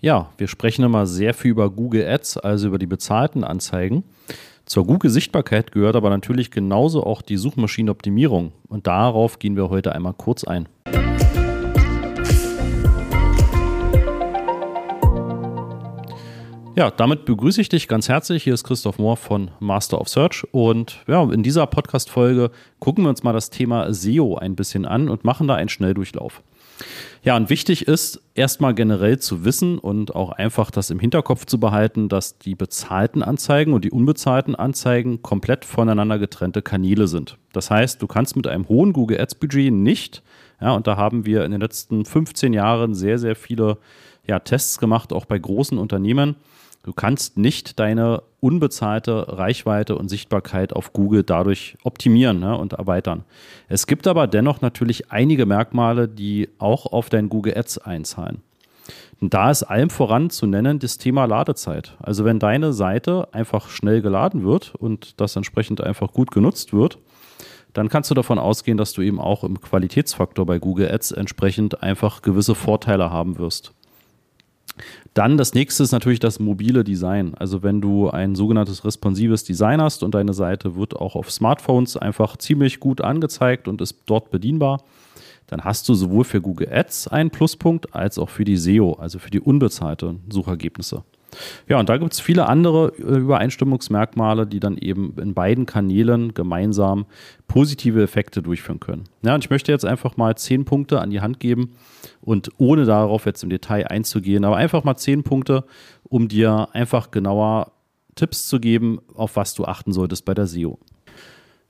Ja, wir sprechen immer sehr viel über Google Ads, also über die bezahlten Anzeigen. Zur Google-Sichtbarkeit gehört aber natürlich genauso auch die Suchmaschinenoptimierung. Und darauf gehen wir heute einmal kurz ein. Ja, damit begrüße ich dich ganz herzlich. Hier ist Christoph Mohr von Master of Search. Und ja, in dieser Podcast-Folge gucken wir uns mal das Thema SEO ein bisschen an und machen da einen Schnelldurchlauf. Ja, und wichtig ist erstmal generell zu wissen und auch einfach das im Hinterkopf zu behalten, dass die bezahlten Anzeigen und die unbezahlten Anzeigen komplett voneinander getrennte Kanäle sind. Das heißt, du kannst mit einem hohen Google Ads Budget nicht, ja, und da haben wir in den letzten 15 Jahren sehr, sehr viele ja, Tests gemacht, auch bei großen Unternehmen Du kannst nicht deine unbezahlte Reichweite und Sichtbarkeit auf Google dadurch optimieren ne, und erweitern. Es gibt aber dennoch natürlich einige Merkmale, die auch auf dein Google Ads einzahlen. Und da ist allem voran zu nennen das Thema Ladezeit. Also wenn deine Seite einfach schnell geladen wird und das entsprechend einfach gut genutzt wird, dann kannst du davon ausgehen, dass du eben auch im Qualitätsfaktor bei Google Ads entsprechend einfach gewisse Vorteile haben wirst. Dann das nächste ist natürlich das mobile Design. Also wenn du ein sogenanntes responsives Design hast und deine Seite wird auch auf Smartphones einfach ziemlich gut angezeigt und ist dort bedienbar, dann hast du sowohl für Google Ads einen Pluspunkt als auch für die SEO, also für die unbezahlten Suchergebnisse. Ja, und da gibt es viele andere äh, Übereinstimmungsmerkmale, die dann eben in beiden Kanälen gemeinsam positive Effekte durchführen können. Ja, und ich möchte jetzt einfach mal zehn Punkte an die Hand geben und ohne darauf jetzt im Detail einzugehen, aber einfach mal zehn Punkte, um dir einfach genauer Tipps zu geben, auf was du achten solltest bei der SEO.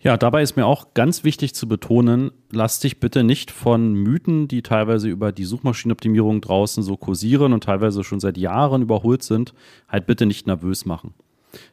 Ja, dabei ist mir auch ganz wichtig zu betonen, lass dich bitte nicht von Mythen, die teilweise über die Suchmaschinenoptimierung draußen so kursieren und teilweise schon seit Jahren überholt sind, halt bitte nicht nervös machen.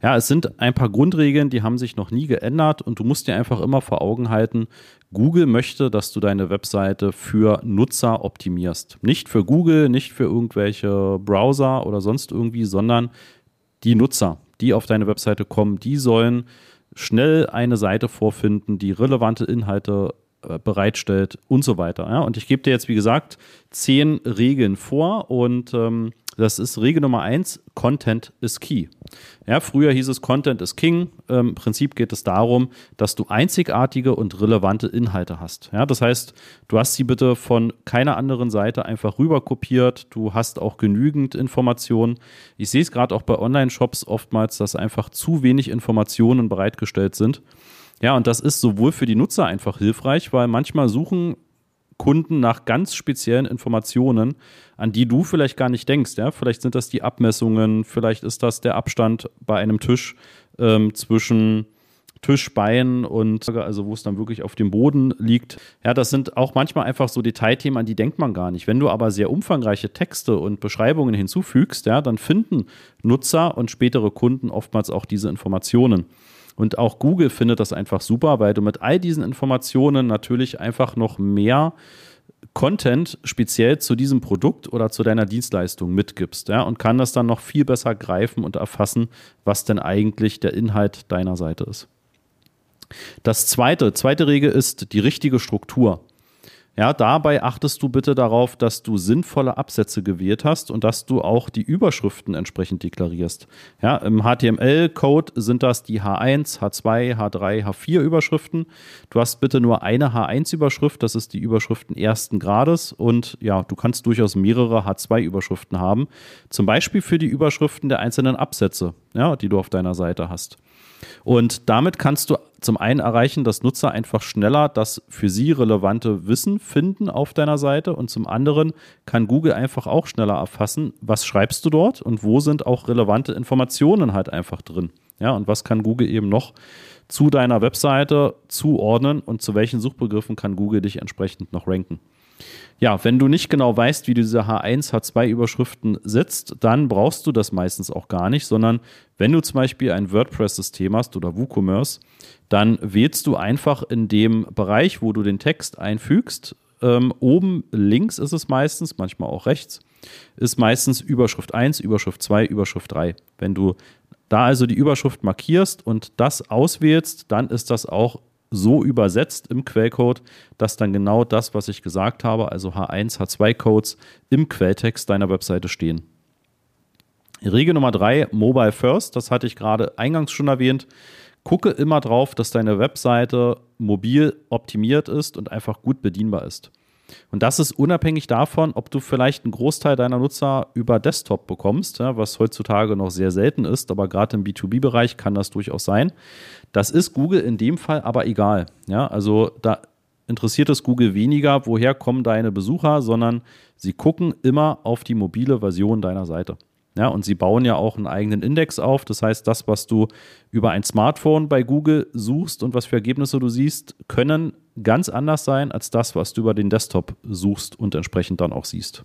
Ja, es sind ein paar Grundregeln, die haben sich noch nie geändert und du musst dir einfach immer vor Augen halten, Google möchte, dass du deine Webseite für Nutzer optimierst. Nicht für Google, nicht für irgendwelche Browser oder sonst irgendwie, sondern die Nutzer, die auf deine Webseite kommen, die sollen schnell eine Seite vorfinden, die relevante Inhalte äh, bereitstellt und so weiter. Ja? Und ich gebe dir jetzt, wie gesagt, zehn Regeln vor und ähm, das ist Regel Nummer eins: Content is key. Ja, früher hieß es Content is king. Ähm, Im Prinzip geht es darum, dass du einzigartige und relevante Inhalte hast. Ja, das heißt, du hast sie bitte von keiner anderen Seite einfach rüber kopiert. Du hast auch genügend Informationen. Ich sehe es gerade auch bei Online-Shops oftmals, dass einfach zu wenig Informationen bereitgestellt sind. Ja, und das ist sowohl für die Nutzer einfach hilfreich, weil manchmal suchen Kunden nach ganz speziellen Informationen, an die du vielleicht gar nicht denkst. Ja? Vielleicht sind das die Abmessungen, vielleicht ist das der Abstand bei einem Tisch ähm, zwischen Tischbein und also wo es dann wirklich auf dem Boden liegt. Ja, das sind auch manchmal einfach so Detailthemen, an die denkt man gar nicht. Wenn du aber sehr umfangreiche Texte und Beschreibungen hinzufügst, ja, dann finden Nutzer und spätere Kunden oftmals auch diese Informationen. Und auch Google findet das einfach super, weil du mit all diesen Informationen natürlich einfach noch mehr Content speziell zu diesem Produkt oder zu deiner Dienstleistung mitgibst ja, und kann das dann noch viel besser greifen und erfassen, was denn eigentlich der Inhalt deiner Seite ist. Das zweite, zweite Regel ist die richtige Struktur. Ja, dabei achtest du bitte darauf, dass du sinnvolle Absätze gewählt hast und dass du auch die Überschriften entsprechend deklarierst. Ja, im HTML-Code sind das die H1, H2, H3, H4 Überschriften. Du hast bitte nur eine H1-Überschrift, das ist die Überschriften ersten Grades und ja, du kannst durchaus mehrere H2-Überschriften haben. Zum Beispiel für die Überschriften der einzelnen Absätze, ja, die du auf deiner Seite hast. Und damit kannst du zum einen erreichen, dass Nutzer einfach schneller das für sie relevante Wissen finden auf deiner Seite und zum anderen kann Google einfach auch schneller erfassen, was schreibst du dort und wo sind auch relevante Informationen halt einfach drin. Ja, und was kann Google eben noch zu deiner Webseite zuordnen und zu welchen Suchbegriffen kann Google dich entsprechend noch ranken. Ja, wenn du nicht genau weißt, wie diese H1, H2-Überschriften setzt, dann brauchst du das meistens auch gar nicht, sondern wenn du zum Beispiel ein WordPress-System hast oder WooCommerce, dann wählst du einfach in dem Bereich, wo du den Text einfügst, ähm, oben links ist es meistens, manchmal auch rechts, ist meistens Überschrift 1, Überschrift 2, Überschrift 3. Wenn du da also die Überschrift markierst und das auswählst, dann ist das auch so übersetzt im Quellcode, dass dann genau das, was ich gesagt habe, also H1, H2-Codes im Quelltext deiner Webseite stehen. Regel Nummer drei, Mobile First, das hatte ich gerade eingangs schon erwähnt. Gucke immer drauf, dass deine Webseite mobil optimiert ist und einfach gut bedienbar ist. Und das ist unabhängig davon, ob du vielleicht einen Großteil deiner Nutzer über Desktop bekommst, ja, was heutzutage noch sehr selten ist, aber gerade im B2B-Bereich kann das durchaus sein. Das ist Google in dem Fall aber egal. Ja, also da interessiert es Google weniger, woher kommen deine Besucher, sondern sie gucken immer auf die mobile Version deiner Seite. Ja, und sie bauen ja auch einen eigenen Index auf. Das heißt, das, was du über ein Smartphone bei Google suchst und was für Ergebnisse du siehst, können ganz anders sein als das, was du über den Desktop suchst und entsprechend dann auch siehst.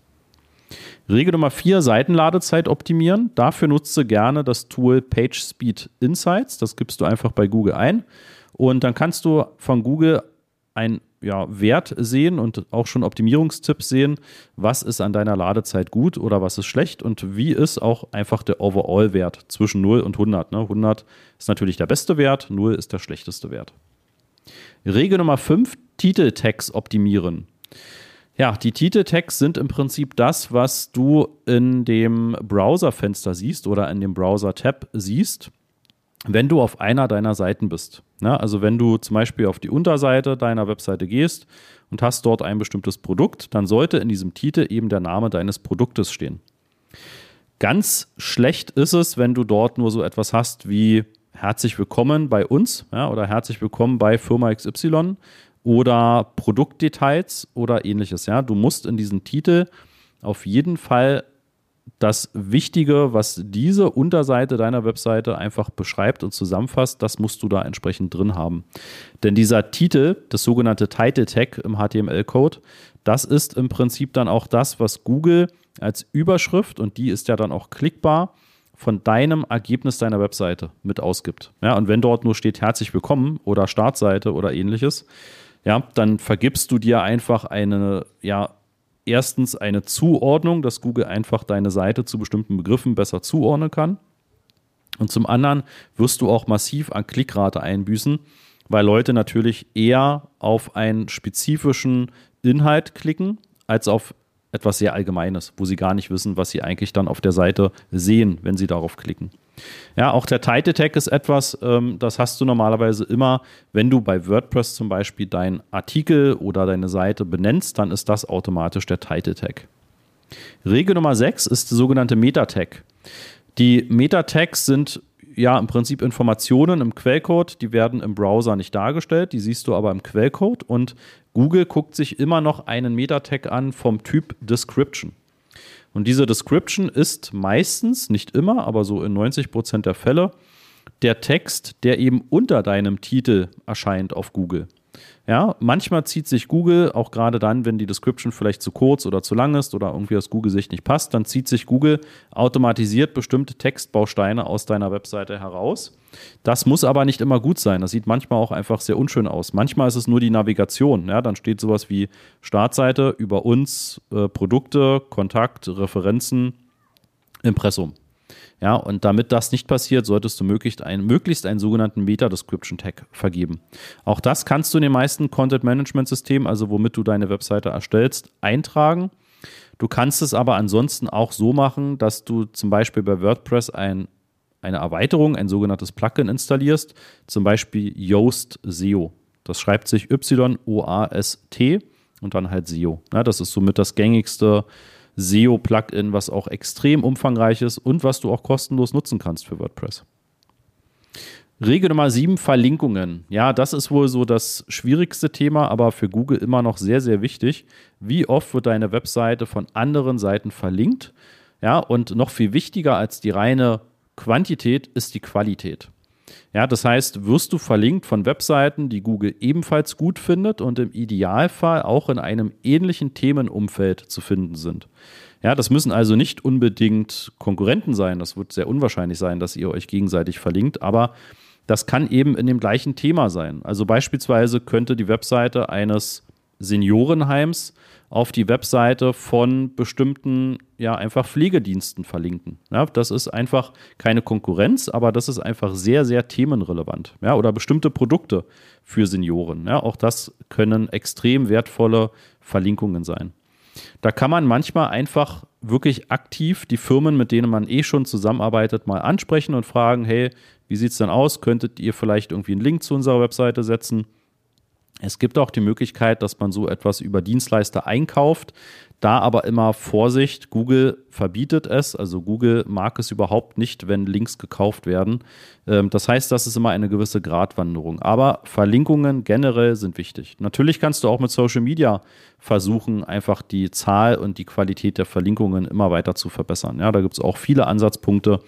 Regel Nummer 4, Seitenladezeit optimieren. Dafür nutze gerne das Tool PageSpeed Insights. Das gibst du einfach bei Google ein. Und dann kannst du von Google ein ja, Wert sehen und auch schon Optimierungstipps sehen, was ist an deiner Ladezeit gut oder was ist schlecht und wie ist auch einfach der Overall-Wert zwischen 0 und 100. Ne? 100 ist natürlich der beste Wert, 0 ist der schlechteste Wert. Regel Nummer 5, Titeltags optimieren. Ja, die Titeltags sind im Prinzip das, was du in dem Browserfenster siehst oder in dem Browser-Tab siehst wenn du auf einer deiner Seiten bist. Ne? Also wenn du zum Beispiel auf die Unterseite deiner Webseite gehst und hast dort ein bestimmtes Produkt, dann sollte in diesem Titel eben der Name deines Produktes stehen. Ganz schlecht ist es, wenn du dort nur so etwas hast wie herzlich willkommen bei uns ja, oder herzlich willkommen bei Firma XY oder Produktdetails oder ähnliches. Ja. Du musst in diesen Titel auf jeden Fall das Wichtige, was diese Unterseite deiner Webseite einfach beschreibt und zusammenfasst, das musst du da entsprechend drin haben. Denn dieser Titel, das sogenannte Title Tag im HTML-Code, das ist im Prinzip dann auch das, was Google als Überschrift, und die ist ja dann auch klickbar, von deinem Ergebnis deiner Webseite mit ausgibt. Ja, und wenn dort nur steht herzlich willkommen oder Startseite oder ähnliches, ja, dann vergibst du dir einfach eine ja, erstens eine Zuordnung, dass Google einfach deine Seite zu bestimmten Begriffen besser zuordnen kann. Und zum anderen wirst du auch massiv an Klickrate einbüßen, weil Leute natürlich eher auf einen spezifischen Inhalt klicken, als auf etwas sehr Allgemeines, wo sie gar nicht wissen, was sie eigentlich dann auf der Seite sehen, wenn sie darauf klicken. Ja, auch der Title Tag ist etwas, ähm, das hast du normalerweise immer, wenn du bei WordPress zum Beispiel deinen Artikel oder deine Seite benennst, dann ist das automatisch der Title Tag. Regel Nummer 6 ist der sogenannte Meta Tag. Die Meta Tags sind ja im Prinzip Informationen im Quellcode, die werden im Browser nicht dargestellt, die siehst du aber im Quellcode und Google guckt sich immer noch einen Meta Tag an vom Typ Description. Und diese Description ist meistens, nicht immer, aber so in 90 Prozent der Fälle, der Text, der eben unter deinem Titel erscheint auf Google. Ja, manchmal zieht sich Google, auch gerade dann, wenn die Description vielleicht zu kurz oder zu lang ist oder irgendwie aus Google-Sicht nicht passt, dann zieht sich Google automatisiert bestimmte Textbausteine aus deiner Webseite heraus. Das muss aber nicht immer gut sein. Das sieht manchmal auch einfach sehr unschön aus. Manchmal ist es nur die Navigation. Ja, dann steht sowas wie Startseite über uns, äh, Produkte, Kontakt, Referenzen, Impressum. Ja, und damit das nicht passiert, solltest du möglichst, ein, möglichst einen sogenannten Meta-Description-Tag vergeben. Auch das kannst du in den meisten Content-Management-Systemen, also womit du deine Webseite erstellst, eintragen. Du kannst es aber ansonsten auch so machen, dass du zum Beispiel bei WordPress ein, eine Erweiterung, ein sogenanntes Plugin installierst, zum Beispiel Yoast SEO. Das schreibt sich Y-O-A-S-T und dann halt SEO. Ja, das ist somit das gängigste SEO-Plugin, was auch extrem umfangreich ist und was du auch kostenlos nutzen kannst für WordPress. Regel Nummer 7, Verlinkungen. Ja, das ist wohl so das schwierigste Thema, aber für Google immer noch sehr, sehr wichtig. Wie oft wird deine Webseite von anderen Seiten verlinkt? Ja, und noch viel wichtiger als die reine Quantität ist die Qualität. Ja, das heißt, wirst du verlinkt von Webseiten, die Google ebenfalls gut findet und im Idealfall auch in einem ähnlichen Themenumfeld zu finden sind. Ja, das müssen also nicht unbedingt Konkurrenten sein. Das wird sehr unwahrscheinlich sein, dass ihr euch gegenseitig verlinkt, aber das kann eben in dem gleichen Thema sein. Also beispielsweise könnte die Webseite eines Seniorenheims auf die Webseite von bestimmten, ja, einfach Pflegediensten verlinken. Ja, das ist einfach keine Konkurrenz, aber das ist einfach sehr, sehr themenrelevant. Ja, oder bestimmte Produkte für Senioren. Ja, auch das können extrem wertvolle Verlinkungen sein. Da kann man manchmal einfach wirklich aktiv die Firmen, mit denen man eh schon zusammenarbeitet, mal ansprechen und fragen, hey, wie sieht es denn aus? Könntet ihr vielleicht irgendwie einen Link zu unserer Webseite setzen? Es gibt auch die Möglichkeit, dass man so etwas über Dienstleister einkauft. Da aber immer Vorsicht, Google verbietet es, also Google mag es überhaupt nicht, wenn Links gekauft werden. Ähm, das heißt, das ist immer eine gewisse Gratwanderung. Aber Verlinkungen generell sind wichtig. Natürlich kannst du auch mit Social Media versuchen, einfach die Zahl und die Qualität der Verlinkungen immer weiter zu verbessern. Ja, da gibt es auch viele Ansatzpunkte,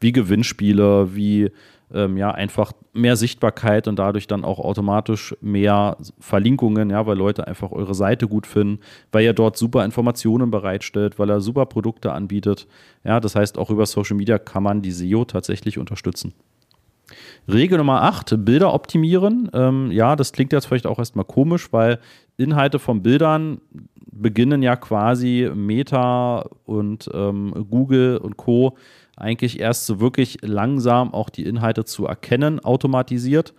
wie Gewinnspiele, wie ähm, ja einfach mehr Sichtbarkeit und dadurch dann auch automatisch mehr Verlinkungen, ja, weil Leute einfach eure Seite gut finden, weil ihr dort super Informationen bereitstellt, weil er super Produkte anbietet. Ja, das heißt, auch über Social Media kann man die SEO tatsächlich unterstützen. Regel Nummer 8, Bilder optimieren. Ähm, ja, das klingt jetzt vielleicht auch erstmal komisch, weil Inhalte von Bildern beginnen ja quasi Meta und ähm, Google und Co eigentlich erst so wirklich langsam auch die Inhalte zu erkennen, automatisiert.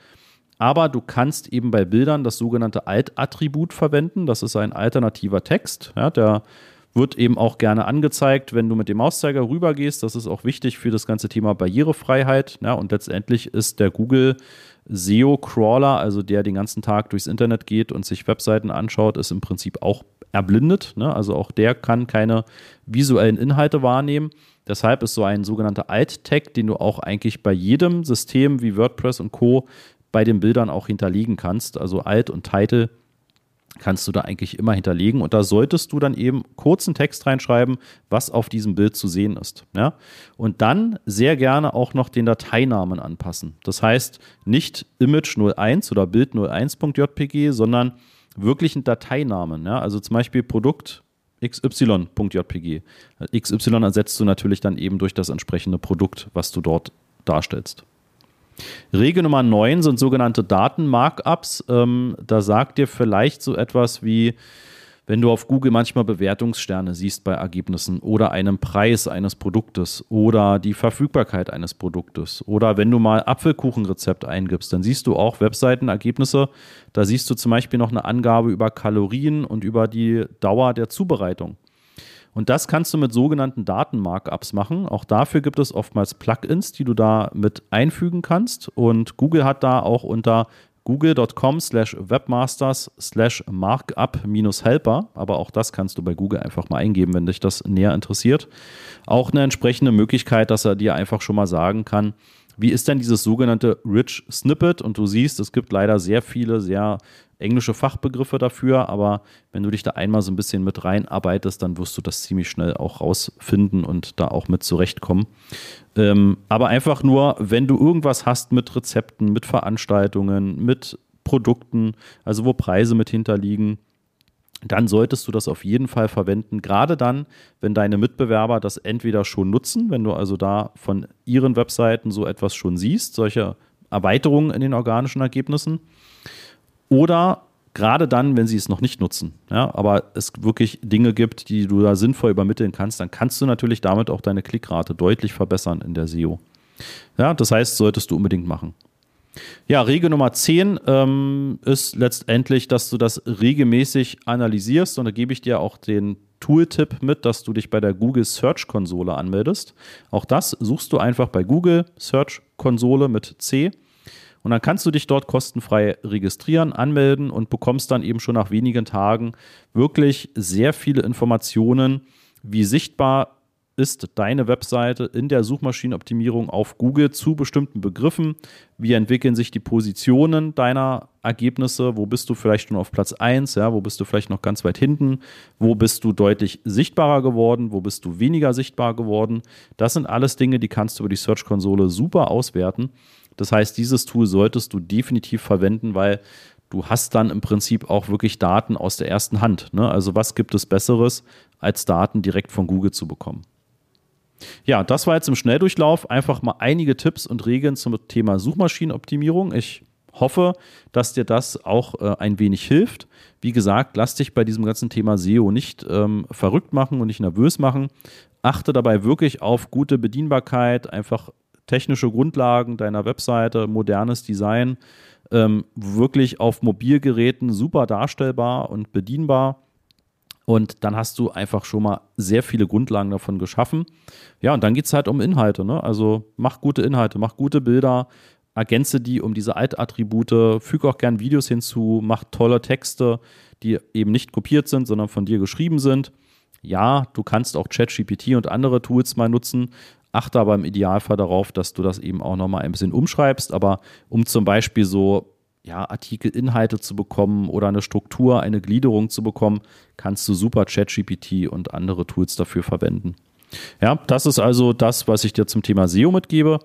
Aber du kannst eben bei Bildern das sogenannte Alt-Attribut verwenden. Das ist ein alternativer Text. Ja, der wird eben auch gerne angezeigt, wenn du mit dem Mauszeiger rübergehst. Das ist auch wichtig für das ganze Thema Barrierefreiheit. Ja, und letztendlich ist der Google SEO-Crawler, also der den ganzen Tag durchs Internet geht und sich Webseiten anschaut, ist im Prinzip auch erblindet. Ne? Also auch der kann keine visuellen Inhalte wahrnehmen. Deshalb ist so ein sogenannter Alt-Tag, den du auch eigentlich bei jedem System wie WordPress und Co. bei den Bildern auch hinterlegen kannst. Also Alt und Title kannst du da eigentlich immer hinterlegen und da solltest du dann eben kurzen Text reinschreiben, was auf diesem Bild zu sehen ist. Ja? Und dann sehr gerne auch noch den Dateinamen anpassen. Das heißt nicht Image 01 oder Bild 01.jpg, sondern wirklich einen Dateinamen. Ja? Also zum Beispiel Produkt xy.jpg. XY ersetzt du natürlich dann eben durch das entsprechende Produkt, was du dort darstellst. Regel Nummer 9 sind sogenannte Datenmarkups. Ähm, da sagt dir vielleicht so etwas wie, wenn du auf Google manchmal Bewertungssterne siehst bei Ergebnissen oder einen Preis eines Produktes oder die Verfügbarkeit eines Produktes oder wenn du mal Apfelkuchenrezept eingibst, dann siehst du auch Webseitenergebnisse. Da siehst du zum Beispiel noch eine Angabe über Kalorien und über die Dauer der Zubereitung. Und das kannst du mit sogenannten Datenmarkups machen. Auch dafür gibt es oftmals Plugins, die du da mit einfügen kannst. Und Google hat da auch unter google.com slash webmasters slash markup minus helper, aber auch das kannst du bei Google einfach mal eingeben, wenn dich das näher interessiert. Auch eine entsprechende Möglichkeit, dass er dir einfach schon mal sagen kann, wie ist denn dieses sogenannte Rich Snippet? Und du siehst, es gibt leider sehr viele, sehr englische Fachbegriffe dafür, aber wenn du dich da einmal so ein bisschen mit reinarbeitest, dann wirst du das ziemlich schnell auch rausfinden und da auch mit zurechtkommen. Ähm, aber einfach nur, wenn du irgendwas hast mit Rezepten, mit Veranstaltungen, mit Produkten, also wo Preise mit hinterliegen, dann solltest du das auf jeden Fall verwenden. Gerade dann, wenn deine Mitbewerber das entweder schon nutzen, wenn du also da von ihren Webseiten so etwas schon siehst, solche Erweiterungen in den organischen Ergebnissen, oder gerade dann, wenn sie es noch nicht nutzen, ja, aber es wirklich Dinge gibt, die du da sinnvoll übermitteln kannst, dann kannst du natürlich damit auch deine Klickrate deutlich verbessern in der SEO. Ja, das heißt, solltest du unbedingt machen. Ja, Regel Nummer 10 ähm, ist letztendlich, dass du das regelmäßig analysierst und da gebe ich dir auch den Tooltip mit, dass du dich bei der Google Search Konsole anmeldest. Auch das suchst du einfach bei Google Search Konsole mit C und dann kannst du dich dort kostenfrei registrieren, anmelden und bekommst dann eben schon nach wenigen Tagen wirklich sehr viele Informationen, wie sichtbar ist deine Webseite in der Suchmaschinenoptimierung auf Google zu bestimmten Begriffen? Wie entwickeln sich die Positionen deiner Ergebnisse? Wo bist du vielleicht schon auf Platz 1? Ja, wo bist du vielleicht noch ganz weit hinten? Wo bist du deutlich sichtbarer geworden? Wo bist du weniger sichtbar geworden? Das sind alles Dinge, die kannst du über die Search-Konsole super auswerten. Das heißt, dieses Tool solltest du definitiv verwenden, weil du hast dann im Prinzip auch wirklich Daten aus der ersten Hand. Ne? Also was gibt es Besseres, als Daten direkt von Google zu bekommen? Ja, das war jetzt im Schnelldurchlauf einfach mal einige Tipps und Regeln zum Thema Suchmaschinenoptimierung. Ich hoffe, dass dir das auch äh, ein wenig hilft. Wie gesagt, lass dich bei diesem ganzen Thema SEO nicht ähm, verrückt machen und nicht nervös machen. Achte dabei wirklich auf gute Bedienbarkeit, einfach technische Grundlagen deiner Webseite, modernes Design, ähm, wirklich auf Mobilgeräten super darstellbar und bedienbar. Und dann hast du einfach schon mal sehr viele Grundlagen davon geschaffen. Ja, und dann geht es halt um Inhalte. Ne? Also mach gute Inhalte, mach gute Bilder, ergänze die um diese Altattribute, füge auch gern Videos hinzu, mach tolle Texte, die eben nicht kopiert sind, sondern von dir geschrieben sind. Ja, du kannst auch ChatGPT und andere Tools mal nutzen, achte aber im Idealfall darauf, dass du das eben auch nochmal ein bisschen umschreibst. Aber um zum Beispiel so ja, Artikelinhalte zu bekommen oder eine Struktur, eine Gliederung zu bekommen, kannst du super ChatGPT und andere Tools dafür verwenden. Ja, das ist also das, was ich dir zum Thema SEO mitgebe.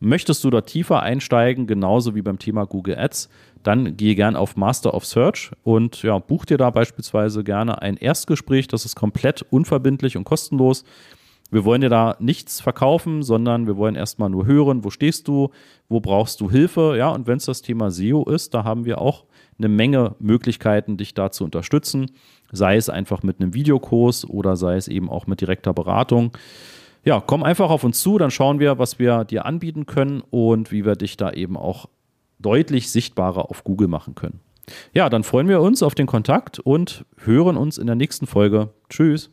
Möchtest du da tiefer einsteigen, genauso wie beim Thema Google Ads, dann gehe gern auf Master of Search und ja, buch dir da beispielsweise gerne ein Erstgespräch. Das ist komplett unverbindlich und kostenlos. Wir wollen dir da nichts verkaufen, sondern wir wollen erstmal nur hören, wo stehst du, wo brauchst du Hilfe. Ja, und wenn es das Thema SEO ist, da haben wir auch eine Menge Möglichkeiten, dich da zu unterstützen. Sei es einfach mit einem Videokurs oder sei es eben auch mit direkter Beratung. Ja, komm einfach auf uns zu, dann schauen wir, was wir dir anbieten können und wie wir dich da eben auch deutlich sichtbarer auf Google machen können. Ja, dann freuen wir uns auf den Kontakt und hören uns in der nächsten Folge. Tschüss.